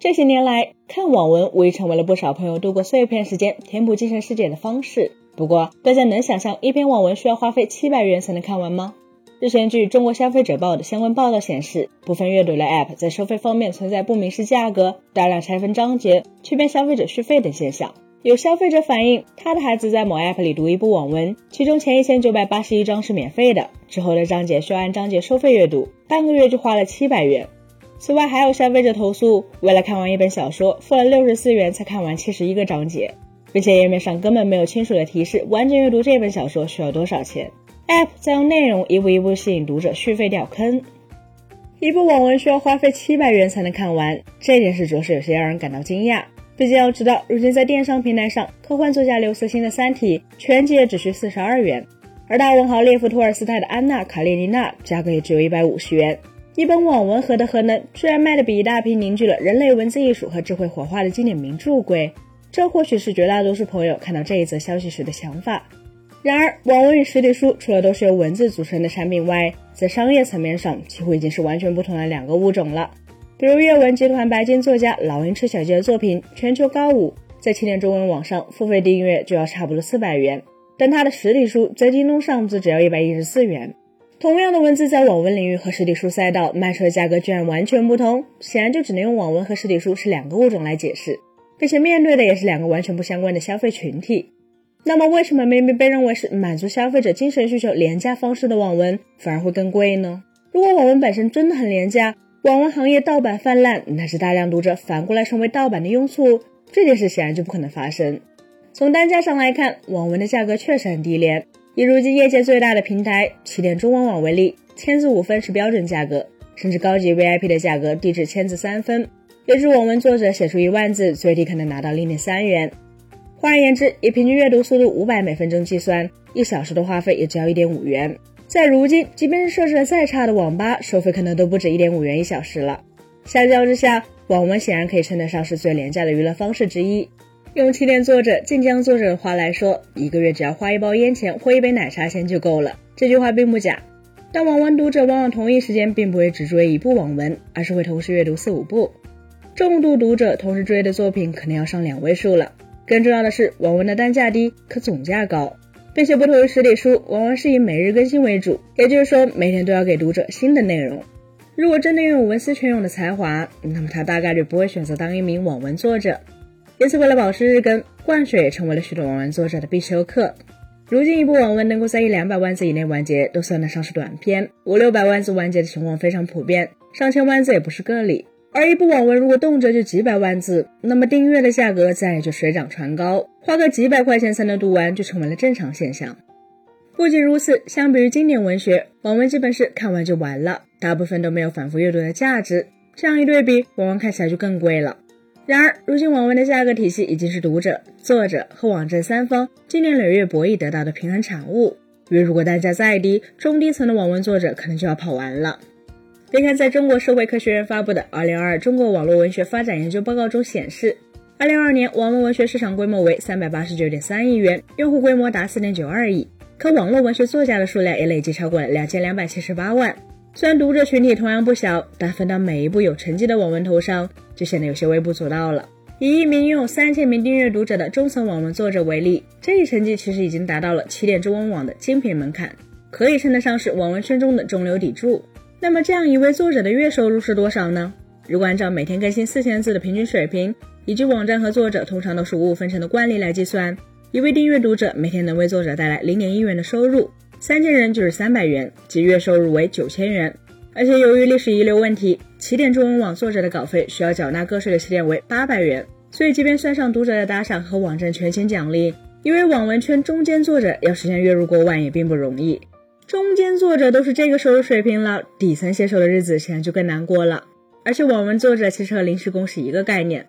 这些年来，看网文无疑成为了不少朋友度过碎片时间、填补精神世界的方式。不过，大家能想象一篇网文需要花费七百元才能看完吗？日前，据中国消费者报的相关报道显示，部分阅读类 App 在收费方面存在不明示价格、大量拆分章节、欺骗消费者续费等现象。有消费者反映，他的孩子在某 App 里读一部网文，其中前一千九百八十一章是免费的，之后的章节需要按章节收费阅读，半个月就花了七百元。此外，还有消费者投诉，为了看完一本小说，付了六十四元才看完七十一个章节，并且页面上根本没有清楚的提示完整阅读这本小说需要多少钱。App 在用内容一步一步吸引读者续费掉坑。一部网文需要花费七百元才能看完，这件事着实有些让人感到惊讶。毕竟要知道，如今在电商平台上，科幻作家刘慈欣的《三体》全集也只需四十二元，而大文豪列夫·托尔斯泰的《安娜·卡列尼娜》价格也只有一百五十元。一本网文何德何能，居然卖的比一大批凝聚了人类文字艺术和智慧火花的经典名著贵？这或许是绝大多数朋友看到这一则消息时的想法。然而，网文与实体书除了都是由文字组成的产品外，在商业层面上几乎已经是完全不同的两个物种了。比如阅文集团白金作家老鹰吃小鸡的作品《全球高舞》，在起点中文网上付费订阅就要差不多四百元，但它的实体书在京东上则只要一百一十四元。同样的文字，在网文领域和实体书赛道卖出的价格居然完全不同，显然就只能用网文和实体书是两个物种来解释，并且面对的也是两个完全不相关的消费群体。那么，为什么明明被认为是满足消费者精神需求廉价方式的网文，反而会更贵呢？如果网文本身真的很廉价，网文行业盗版泛滥，那是大量读者反过来成为盗版的拥簇，这件事显然就不可能发生。从单价上来看，网文的价格确实很低廉。以如今业界最大的平台起点中文网为例，千字五分是标准价格，甚至高级 VIP 的价格低至千字三分，也就是网文作者写出一万字，最低可能拿到零点三元。换而言之，以平均阅读速度五百每分钟计算，一小时的话费也只要一点五元。在如今，即便是设置的再差的网吧，收费可能都不止一点五元一小时了。相较之下，网文显然可以称得上是最廉价的娱乐方式之一。用起点作者晋江作者的话来说，一个月只要花一包烟钱或一杯奶茶钱就够了。这句话并不假，但网文读者往往同一时间并不会只追一部网文，而是会同时阅读四五部。重度读者同时追的作品可能要上两位数了。更重要的是，网文的单价低，可总价高，并且不同于实体书，网文是以每日更新为主，也就是说每天都要给读者新的内容。如果真的拥有文思泉涌的才华，那么他大概率不会选择当一名网文作者。因此，为了保持日更，灌水成为了许多网文作者的必修课。如今，一部网文能够在一两百万字以内完结，都算得上是短篇；五六百万字完结的情况非常普遍，上千万字也不是个例。而一部网文如果动辄就几百万字，那么订阅的价格自然也就水涨船高，花个几百块钱才能读完，就成为了正常现象。不仅如此，相比于经典文学，网文基本是看完就完了，大部分都没有反复阅读的价值。这样一对比，网文看起来就更贵了。然而，如今网文的价格体系已经是读者、作者和网站三方经年累月博弈得到的平衡产物。因为如果单价再低，中低层的网文作者可能就要跑完了。别看在中国社会科学院发布的《二零二二中国网络文学发展研究报告》中显示，二零二二年网络文学市场规模为三百八十九点三亿元，用户规模达四点九二亿，可网络文学作家的数量也累计超过了两千两百七十八万。虽然读者群体同样不小，但分到每一部有成绩的网文头上，就显得有些微不足道了。以一名拥有三千名订阅读者的中层网文作者为例，这一成绩其实已经达到了起点中文网的精品门槛，可以称得上是网文圈中的中流砥柱。那么，这样一位作者的月收入是多少呢？如果按照每天更新四千字的平均水平，以及网站和作者通常都是五五分成的惯例来计算，一位订阅读者每天能为作者带来零点一元的收入。三千人就是三百元，即月收入为九千元。而且由于历史遗留问题，起点中文网作者的稿费需要缴纳个税的起点为八百元。所以，即便算上读者的打赏和网站权钱奖励，一位网文圈中间作者要实现月入过万也并不容易。中间作者都是这个收入水平了，底层写手的日子显然就更难过了。而且，网文作者其实和临时工是一个概念，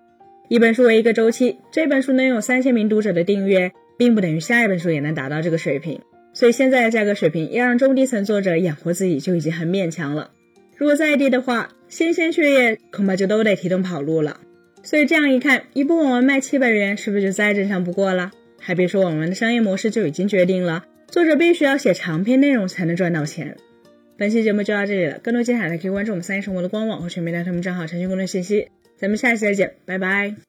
一本书为一个周期，这本书能有三千名读者的订阅，并不等于下一本书也能达到这个水平。所以现在的价格水平要让中低层作者养活自己就已经很勉强了。如果再低的话，新鲜血液恐怕就都得提桶跑路了。所以这样一看，一部网文卖七百元，是不是就再正常不过了？还别说，网文的商业模式就已经决定了，作者必须要写长篇内容才能赚到钱。本期节目就到这里了，更多精彩的可以关注我们三一生活的官网和全民大他们账号查询更多信息。咱们下期再见，拜拜。